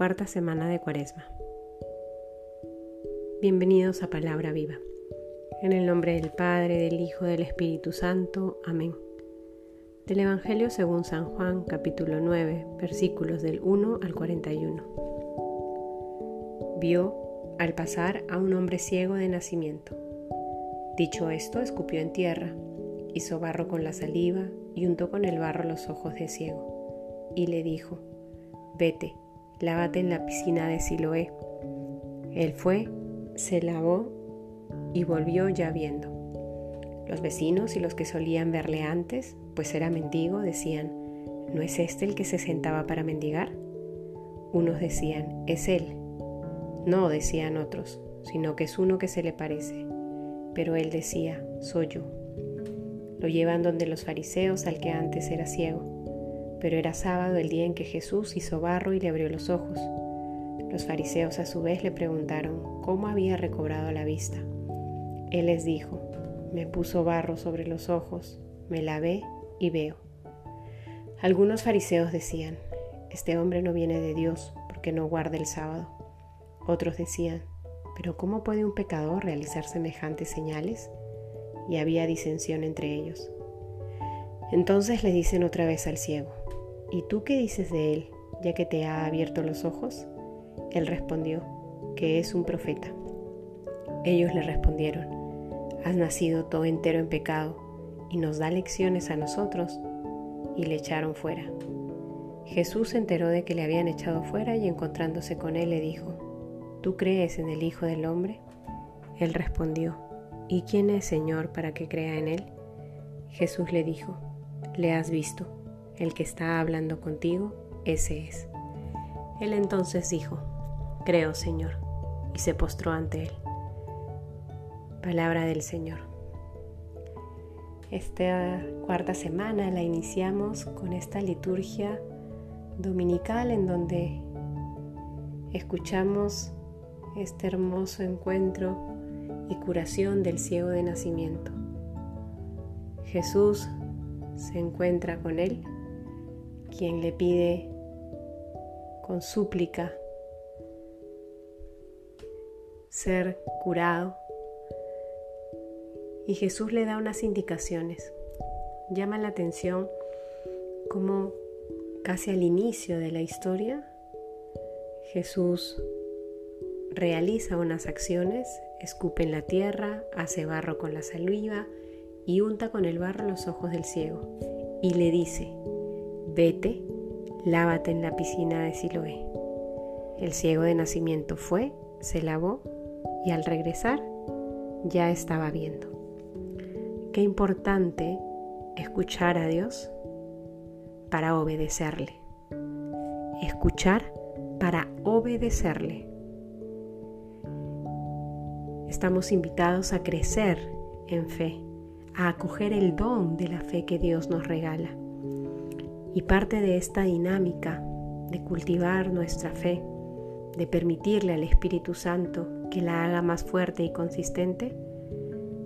cuarta semana de Cuaresma. Bienvenidos a Palabra Viva. En el nombre del Padre, del Hijo, del Espíritu Santo. Amén. Del Evangelio según San Juan, capítulo 9, versículos del 1 al 41. Vio al pasar a un hombre ciego de nacimiento. Dicho esto, escupió en tierra, hizo barro con la saliva y untó con el barro los ojos de ciego, y le dijo, Vete, lávate en la piscina de Siloé. Él fue, se lavó y volvió ya viendo. Los vecinos y los que solían verle antes, pues era mendigo, decían, ¿no es este el que se sentaba para mendigar? Unos decían, es él. No, decían otros, sino que es uno que se le parece. Pero él decía, soy yo. Lo llevan donde los fariseos al que antes era ciego pero era sábado el día en que Jesús hizo barro y le abrió los ojos. Los fariseos a su vez le preguntaron cómo había recobrado la vista. Él les dijo, me puso barro sobre los ojos, me lavé y veo. Algunos fariseos decían, este hombre no viene de Dios porque no guarda el sábado. Otros decían, pero ¿cómo puede un pecador realizar semejantes señales? Y había disensión entre ellos. Entonces le dicen otra vez al ciego, ¿Y tú qué dices de él, ya que te ha abierto los ojos? Él respondió, que es un profeta. Ellos le respondieron, has nacido todo entero en pecado y nos da lecciones a nosotros, y le echaron fuera. Jesús se enteró de que le habían echado fuera y encontrándose con él le dijo, ¿tú crees en el Hijo del Hombre? Él respondió, ¿y quién es Señor para que crea en él? Jesús le dijo, le has visto el que está hablando contigo, ese es. Él entonces dijo, Creo, Señor, y se postró ante él. Palabra del Señor. Esta cuarta semana la iniciamos con esta liturgia dominical en donde escuchamos este hermoso encuentro y curación del ciego de nacimiento. Jesús se encuentra con él quien le pide con súplica ser curado. Y Jesús le da unas indicaciones. Llama la atención como casi al inicio de la historia Jesús realiza unas acciones, escupe en la tierra, hace barro con la saliva y unta con el barro los ojos del ciego y le dice, Vete, lávate en la piscina de Siloé. El ciego de nacimiento fue, se lavó y al regresar ya estaba viendo. Qué importante escuchar a Dios para obedecerle. Escuchar para obedecerle. Estamos invitados a crecer en fe, a acoger el don de la fe que Dios nos regala. Y parte de esta dinámica de cultivar nuestra fe, de permitirle al Espíritu Santo que la haga más fuerte y consistente,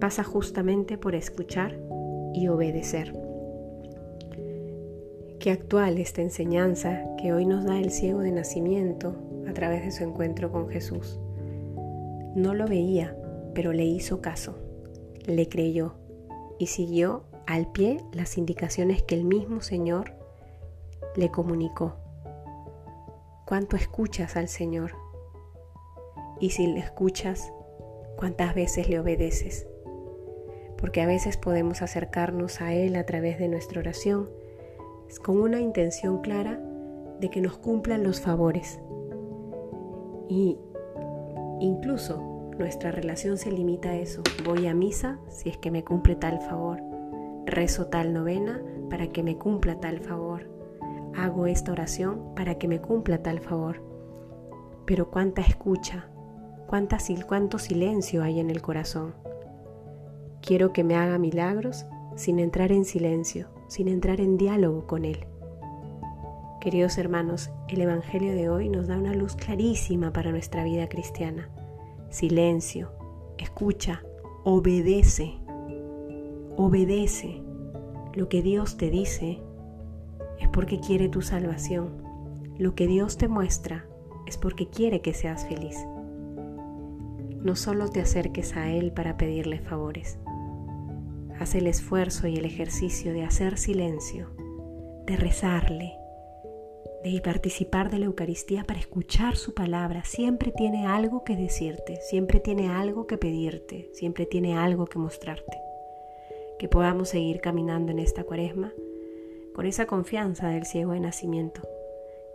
pasa justamente por escuchar y obedecer. Qué actual esta enseñanza que hoy nos da el ciego de nacimiento a través de su encuentro con Jesús. No lo veía, pero le hizo caso, le creyó y siguió al pie las indicaciones que el mismo Señor le comunicó. ¿Cuánto escuchas al Señor? Y si le escuchas, ¿cuántas veces le obedeces? Porque a veces podemos acercarnos a Él a través de nuestra oración con una intención clara de que nos cumplan los favores. Y incluso nuestra relación se limita a eso. Voy a misa si es que me cumple tal favor. Rezo tal novena para que me cumpla tal favor hago esta oración para que me cumpla tal favor. Pero cuánta escucha, cuánto silencio hay en el corazón. Quiero que me haga milagros sin entrar en silencio, sin entrar en diálogo con Él. Queridos hermanos, el Evangelio de hoy nos da una luz clarísima para nuestra vida cristiana. Silencio, escucha, obedece, obedece. Lo que Dios te dice es porque quiere tu salvación. Lo que Dios te muestra es porque quiere que seas feliz. No solo te acerques a Él para pedirle favores, haz el esfuerzo y el ejercicio de hacer silencio, de rezarle, de participar de la Eucaristía para escuchar su palabra. Siempre tiene algo que decirte, siempre tiene algo que pedirte, siempre tiene algo que mostrarte. Que podamos seguir caminando en esta cuaresma con esa confianza del ciego de nacimiento,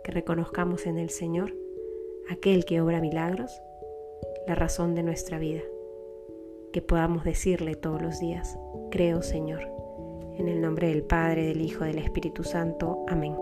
que reconozcamos en el Señor aquel que obra milagros, la razón de nuestra vida, que podamos decirle todos los días, creo Señor, en el nombre del Padre, del Hijo, del Espíritu Santo. Amén.